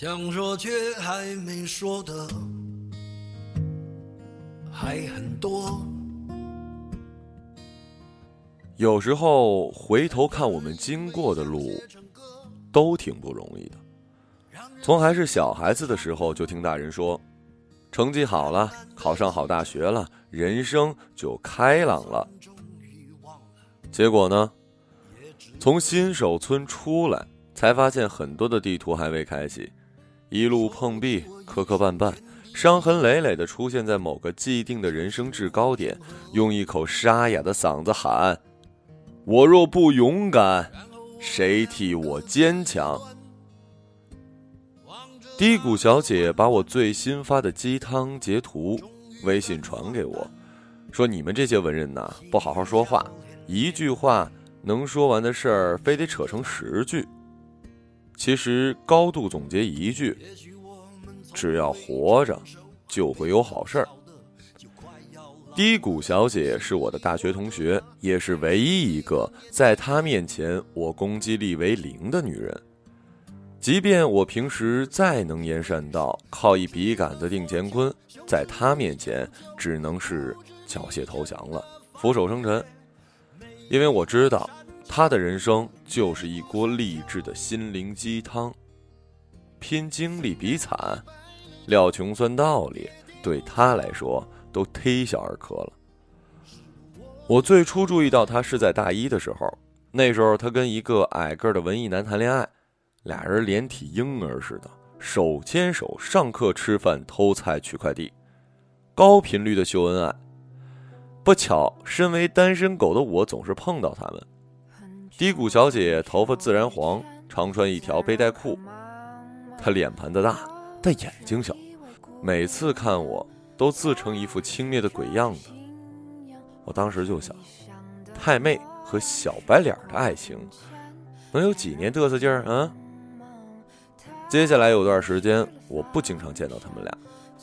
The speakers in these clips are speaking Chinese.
想说却还没说的还很多。有时候回头看我们经过的路，都挺不容易的。从还是小孩子的时候，就听大人说，成绩好了，考上好大学了，人生就开朗了。结果呢，从新手村出来，才发现很多的地图还未开启，一路碰壁，磕磕绊绊，伤痕累累的出现在某个既定的人生制高点，用一口沙哑的嗓子喊。我若不勇敢，谁替我坚强？低谷小姐把我最新发的鸡汤截图微信传给我，说：“你们这些文人呐，不好好说话，一句话能说完的事儿，非得扯成十句。其实高度总结一句：只要活着，就会有好事儿。”低谷小姐是我的大学同学，也是唯一一个在她面前我攻击力为零的女人。即便我平时再能言善道，靠一笔杆子定乾坤，在她面前只能是缴械投降了，俯首称臣。因为我知道，他的人生就是一锅励志的心灵鸡汤，拼经历比惨，料穷算道理，对他来说。都忒小儿科了。我最初注意到他是在大一的时候，那时候他跟一个矮个的文艺男谈恋爱，俩人连体婴儿似的，手牵手上课、吃饭、偷菜、取快递，高频率的秀恩爱。不巧，身为单身狗的我总是碰到他们。低谷小姐头发自然黄，常穿一条背带裤。她脸盘子大，但眼睛小，每次看我。都自成一副轻蔑的鬼样子，我当时就想，太妹和小白脸的爱情，能有几年嘚瑟劲儿啊？接下来有段时间，我不经常见到他们俩，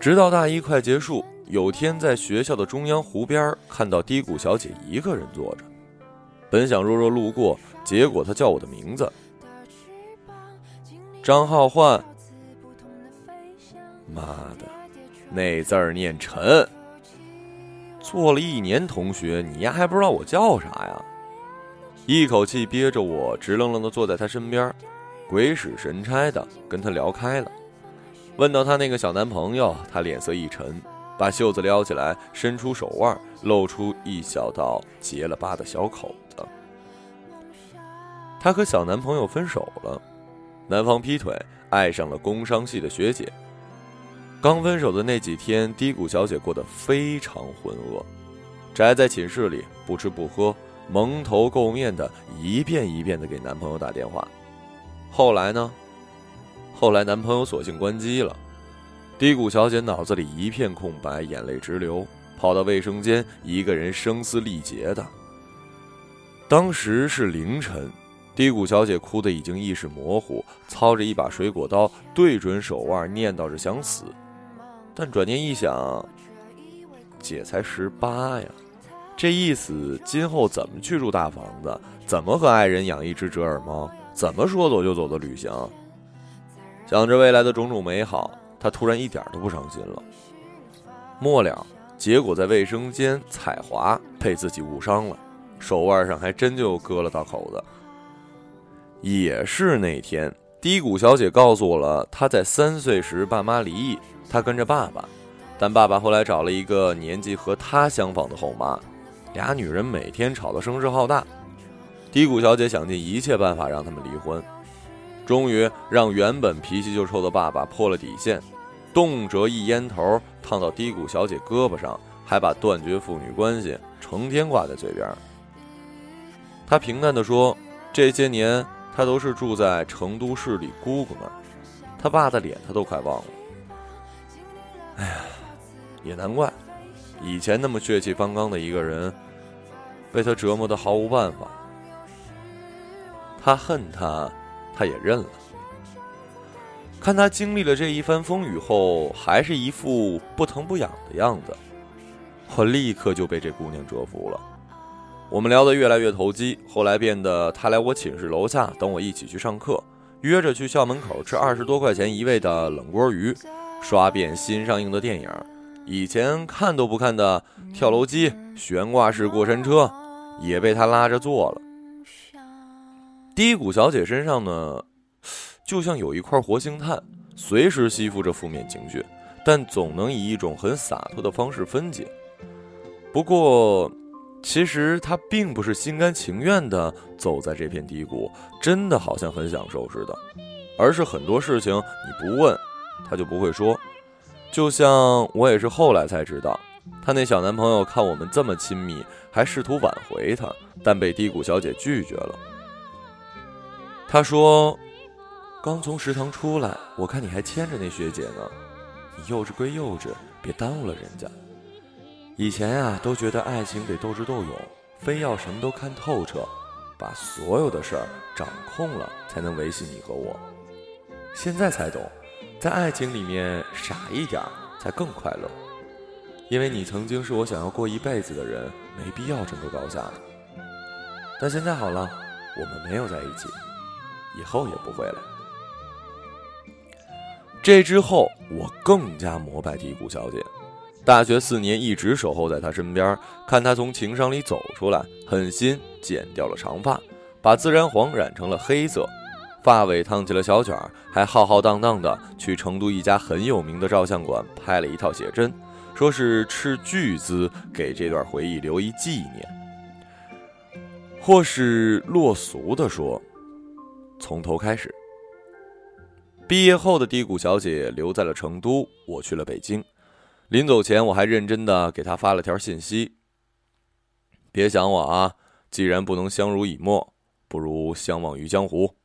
直到大一快结束，有天在学校的中央湖边看到低谷小姐一个人坐着，本想弱弱路过，结果他叫我的名字，张浩焕，妈的！那字儿念陈，做了一年同学，你丫还不知道我叫啥呀？一口气憋着我，直愣愣的坐在他身边，鬼使神差的跟他聊开了。问到他那个小男朋友，他脸色一沉，把袖子撩起来，伸出手腕，露出一小道结了疤的小口。她和小男朋友分手了，男方劈腿，爱上了工商系的学姐。刚分手的那几天，低谷小姐过得非常浑噩，宅在寝室里不吃不喝，蒙头垢面的，一遍一遍的给男朋友打电话。后来呢？后来男朋友索性关机了，低谷小姐脑子里一片空白，眼泪直流，跑到卫生间，一个人声嘶力竭的。当时是凌晨，低谷小姐哭得已经意识模糊，操着一把水果刀对准手腕，念叨着想死。但转念一想，姐才十八呀，这一死今后怎么去住大房子？怎么和爱人养一只折耳猫？怎么说走就走的旅行？想着未来的种种美好，他突然一点都不伤心了。末了，结果在卫生间踩滑，被自己误伤了，手腕上还真就割了道口子。也是那天，低谷小姐告诉我了，她在三岁时爸妈离异。她跟着爸爸，但爸爸后来找了一个年纪和她相仿的后妈，俩女人每天吵得声势浩大。低谷小姐想尽一切办法让他们离婚，终于让原本脾气就臭的爸爸破了底线，动辄一烟头烫到低谷小姐胳膊上，还把断绝父女关系成天挂在嘴边。他平淡地说：“这些年他都是住在成都市里姑姑那儿，他爸的脸他都快忘了。”哎呀，也难怪，以前那么血气方刚的一个人，被他折磨的毫无办法。他恨他，他也认了。看他经历了这一番风雨后，还是一副不疼不痒的样子，我立刻就被这姑娘折服了。我们聊得越来越投机，后来变得他来我寝室楼下等我一起去上课，约着去校门口吃二十多块钱一位的冷锅鱼，刷遍新上映的电影，以前看都不看的跳楼机、悬挂式过山车，也被他拉着坐了。低谷小姐身上呢，就像有一块活性炭，随时吸附着负面情绪，但总能以一种很洒脱的方式分解。不过，其实她并不是心甘情愿的走在这片低谷，真的好像很享受似的，而是很多事情你不问，她就不会说。就像我也是后来才知道，她那小男朋友看我们这么亲密，还试图挽回她，但被低谷小姐拒绝了。他说：“刚从食堂出来，我看你还牵着那学姐呢。你幼稚归幼稚，别耽误了人家。以前呀，都觉得爱情得斗智斗勇，非要什么都看透彻，把所有的事儿掌控了，才能维系你和我。现在才懂，在爱情里面傻一点才更快乐。因为你曾经是我想要过一辈子的人，没必要争个高下的。但现在好了，我们没有在一起。”以后也不会了。这之后，我更加膜拜低谷小姐。大学四年一直守候在她身边，看她从情伤里走出来，狠心剪掉了长发，把自然黄染成了黑色，发尾烫起了小卷儿，还浩浩荡荡的去成都一家很有名的照相馆拍了一套写真，说是斥巨资给这段回忆留一纪念。或是落俗的说。从头开始。毕业后的低谷小姐留在了成都，我去了北京。临走前，我还认真的给她发了条信息：“别想我啊！既然不能相濡以沫，不如相忘于江湖。”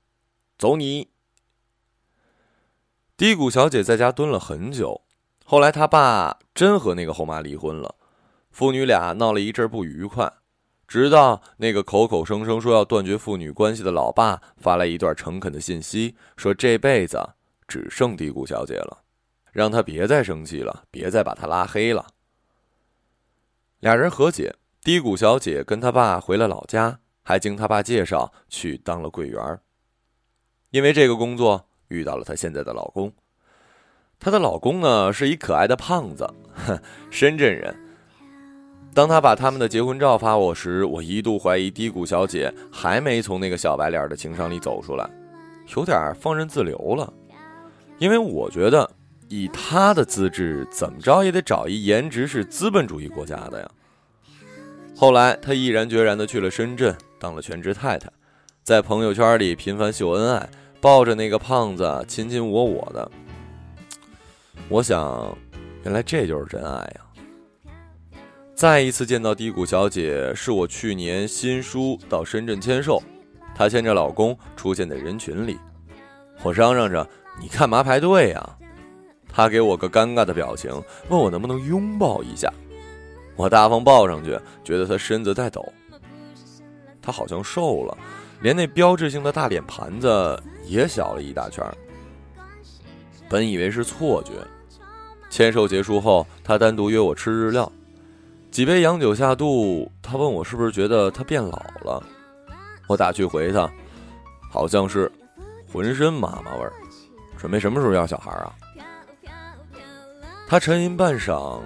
走你！低谷小姐在家蹲了很久，后来她爸真和那个后妈离婚了，父女俩闹了一阵不愉快。直到那个口口声声说要断绝父女关系的老爸发来一段诚恳的信息，说这辈子只剩低谷小姐了，让他别再生气了，别再把他拉黑了。俩人和解，低谷小姐跟他爸回了老家，还经他爸介绍去当了柜员。因为这个工作遇到了她现在的老公，她的老公呢是一可爱的胖子，深圳人。当他把他们的结婚照发我时，我一度怀疑低谷小姐还没从那个小白脸的情商里走出来，有点放任自流了。因为我觉得，以她的资质，怎么着也得找一颜值是资本主义国家的呀。后来，她毅然决然地去了深圳，当了全职太太，在朋友圈里频繁秀恩爱，抱着那个胖子亲亲我我的。我想，原来这就是真爱呀。再一次见到低谷小姐，是我去年新书到深圳签售，她牵着老公出现在人群里，我嚷嚷着：“你干嘛排队呀？”她给我个尴尬的表情，问我能不能拥抱一下，我大方抱上去，觉得她身子在抖，她好像瘦了，连那标志性的大脸盘子也小了一大圈。本以为是错觉，签售结束后，她单独约我吃日料。几杯洋酒下肚，他问我是不是觉得他变老了，我打趣回他，好像是，浑身妈妈味儿，准备什么时候要小孩啊？他沉吟半晌，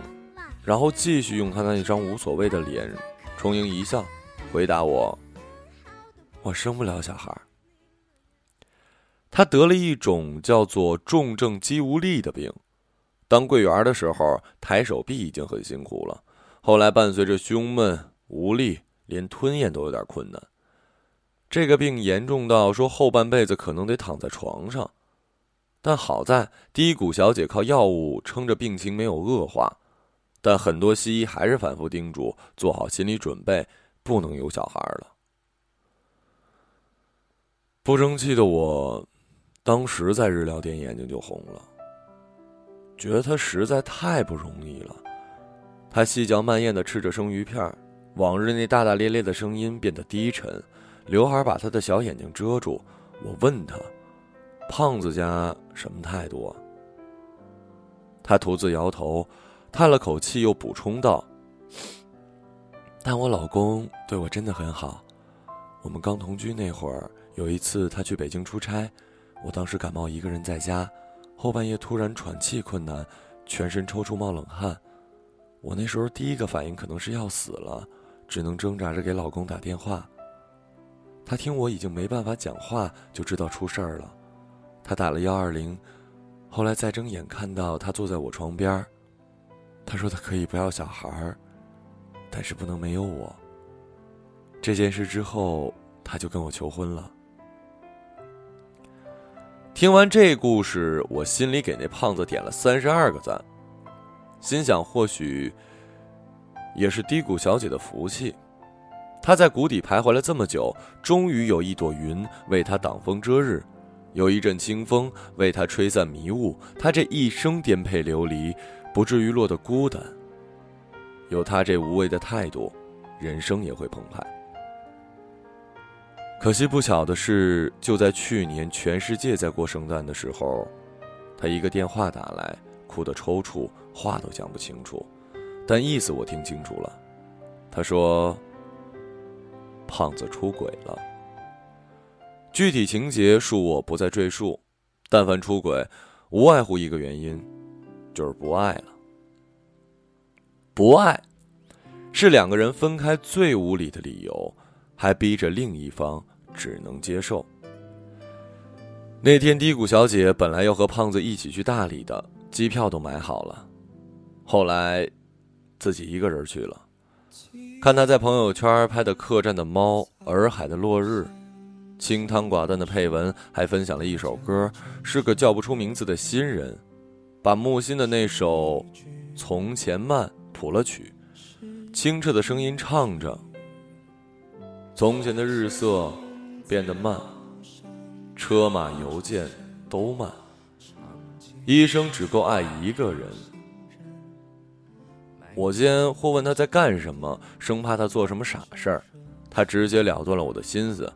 然后继续用他那一张无所谓的脸，充盈一笑，回答我：我生不了小孩。他得了一种叫做重症肌无力的病，当柜员的时候抬手臂已经很辛苦了。后来伴随着胸闷无力，连吞咽都有点困难。这个病严重到说后半辈子可能得躺在床上。但好在低谷小姐靠药物撑着病情没有恶化，但很多西医还是反复叮嘱做好心理准备，不能有小孩了。不争气的我，当时在日料店眼睛就红了，觉得他实在太不容易了。他细嚼慢咽的吃着生鱼片往日那大大咧咧的声音变得低沉，刘海把他的小眼睛遮住。我问他：“胖子家什么态度啊？”他独自摇头，叹了口气，又补充道：“但我老公对我真的很好。我们刚同居那会儿，有一次他去北京出差，我当时感冒一个人在家，后半夜突然喘气困难，全身抽搐冒冷汗。我那时候第一个反应可能是要死了，只能挣扎着给老公打电话。他听我已经没办法讲话，就知道出事儿了。他打了幺二零，后来再睁眼看到他坐在我床边他说他可以不要小孩，但是不能没有我。这件事之后，他就跟我求婚了。听完这故事，我心里给那胖子点了三十二个赞，心想或许也是低谷小姐的福气。她在谷底徘徊了这么久，终于有一朵云为她挡风遮日，有一阵清风为他吹散迷雾。他这一生颠沛流离，不至于落得孤单。有他这无畏的态度，人生也会澎湃。可惜不巧的是，就在去年全世界在过圣诞的时候，他一个电话打来，哭得抽搐，话都讲不清楚，但意思我听清楚了。他说。胖子出轨了，具体情节恕我不再赘述。但凡出轨，无外乎一个原因，就是不爱了。不爱，是两个人分开最无理的理由，还逼着另一方只能接受。那天低谷小姐本来要和胖子一起去大理的，机票都买好了，后来自己一个人去了。看他在朋友圈拍的客栈的猫、洱海的落日，清汤寡淡的配文，还分享了一首歌，是个叫不出名字的新人，把木心的那首《从前慢》谱了曲，清澈的声音唱着：“从前的日色变得慢，车马邮件都慢，一生只够爱一个人。”我先或问他在干什么，生怕他做什么傻事儿，他直截了断了我的心思。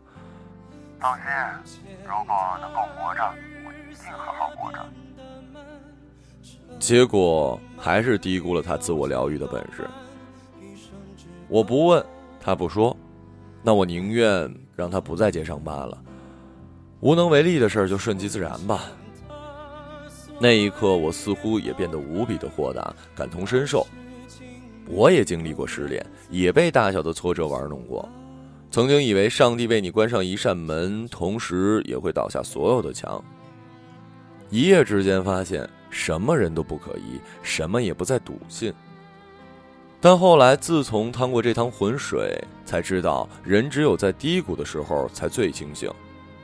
放心，如果能够活着，我一定好好活着。结果还是低估了他自我疗愈的本事。我不问，他不说，那我宁愿让他不在街上罢了。无能为力的事儿就顺其自然吧。那一刻，我似乎也变得无比的豁达，感同身受。我也经历过失恋，也被大小的挫折玩弄过。曾经以为上帝为你关上一扇门，同时也会倒下所有的墙。一夜之间发现什么人都不可疑，什么也不再笃信。但后来自从趟过这趟浑水，才知道人只有在低谷的时候才最清醒，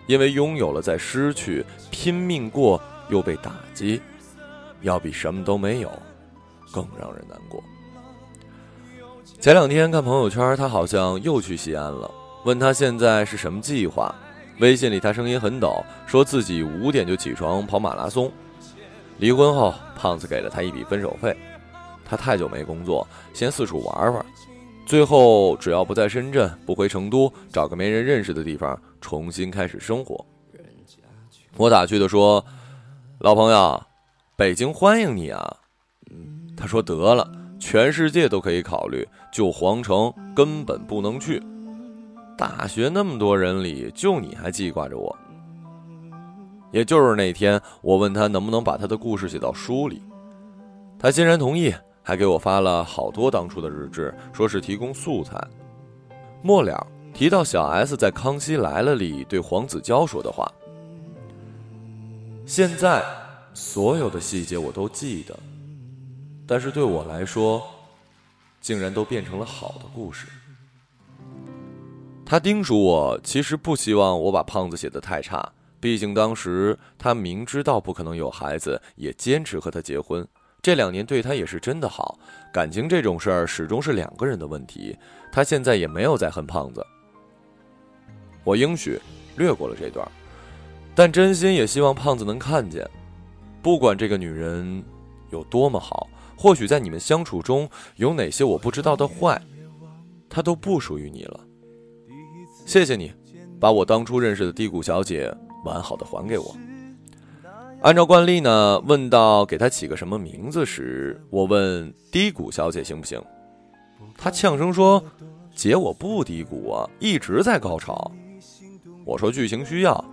因为拥有了再失去，拼命过又被打击，要比什么都没有更让人难过。前两天看朋友圈，他好像又去西安了。问他现在是什么计划，微信里他声音很抖，说自己五点就起床跑马拉松。离婚后，胖子给了他一笔分手费。他太久没工作，先四处玩玩，最后只要不在深圳，不回成都，找个没人认识的地方重新开始生活。我打趣的说：“老朋友，北京欢迎你啊。”他说：“得了。”全世界都可以考虑，就皇城根本不能去。大学那么多人里，就你还记挂着我。也就是那天，我问他能不能把他的故事写到书里，他欣然同意，还给我发了好多当初的日志，说是提供素材。末了提到小 S 在《康熙来了》里对黄子佼说的话，现在所有的细节我都记得。但是对我来说，竟然都变成了好的故事。他叮嘱我，其实不希望我把胖子写的太差，毕竟当时他明知道不可能有孩子，也坚持和他结婚。这两年对他也是真的好，感情这种事儿始终是两个人的问题。他现在也没有再恨胖子。我应许略过了这段，但真心也希望胖子能看见，不管这个女人有多么好。或许在你们相处中有哪些我不知道的坏，他都不属于你了。谢谢你，把我当初认识的低谷小姐完好的还给我。按照惯例呢，问到给她起个什么名字时，我问低谷小姐行不行？她呛声说：“姐，我不低谷啊，一直在高潮。”我说剧情需要。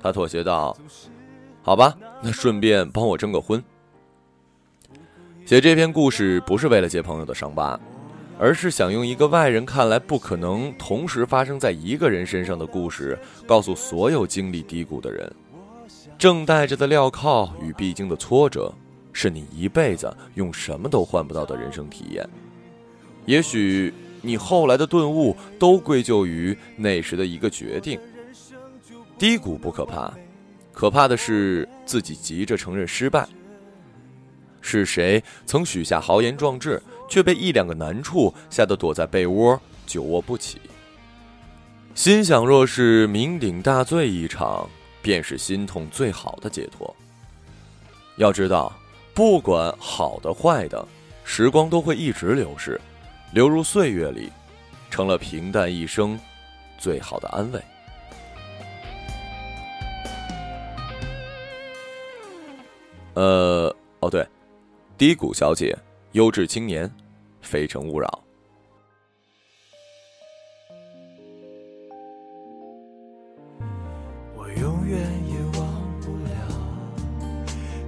她妥协道：“好吧，那顺便帮我征个婚。”写这篇故事不是为了揭朋友的伤疤，而是想用一个外人看来不可能同时发生在一个人身上的故事，告诉所有经历低谷的人：正带着的镣铐与必经的挫折，是你一辈子用什么都换不到的人生体验。也许你后来的顿悟，都归咎于那时的一个决定。低谷不可怕，可怕的是自己急着承认失败。是谁曾许下豪言壮志，却被一两个难处吓得躲在被窝久卧不起？心想，若是酩酊大醉一场，便是心痛最好的解脱。要知道，不管好的坏的，时光都会一直流逝，流入岁月里，成了平淡一生最好的安慰。呃，哦对。低谷小姐，优质青年，非诚勿扰。我永远也忘不了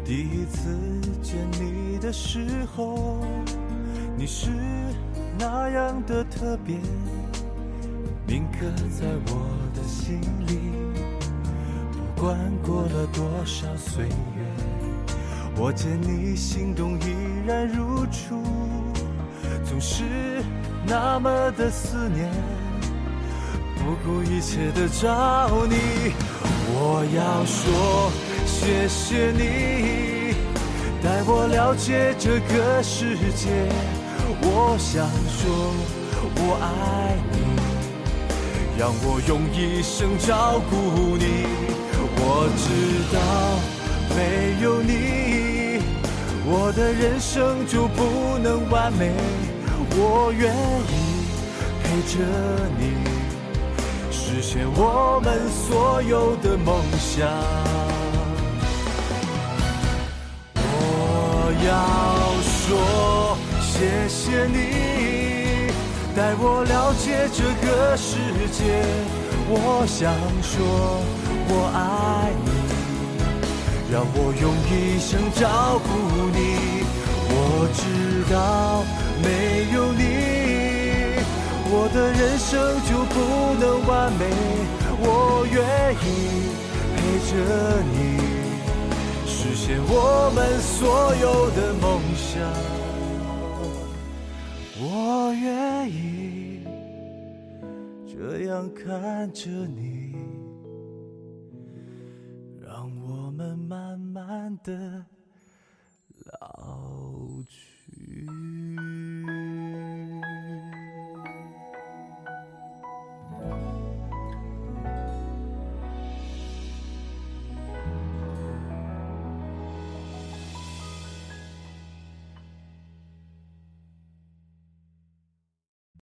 第一次见你的时候，你是那样的特别，铭刻在我的心里。不管过了多少岁月。我见你心动依然如初，总是那么的思念，不顾一切的找你。我要说谢谢你，带我了解这个世界。我想说我爱你，让我用一生照顾你。我知道没有你。我的人生就不能完美，我愿意陪着你，实现我们所有的梦想。我要说谢谢你，带我了解这个世界。我想说，我爱你。让我用一生照顾你。我知道没有你，我的人生就不能完美。我愿意陪着你，实现我们所有的梦想。我愿意这样看着你。慢的老。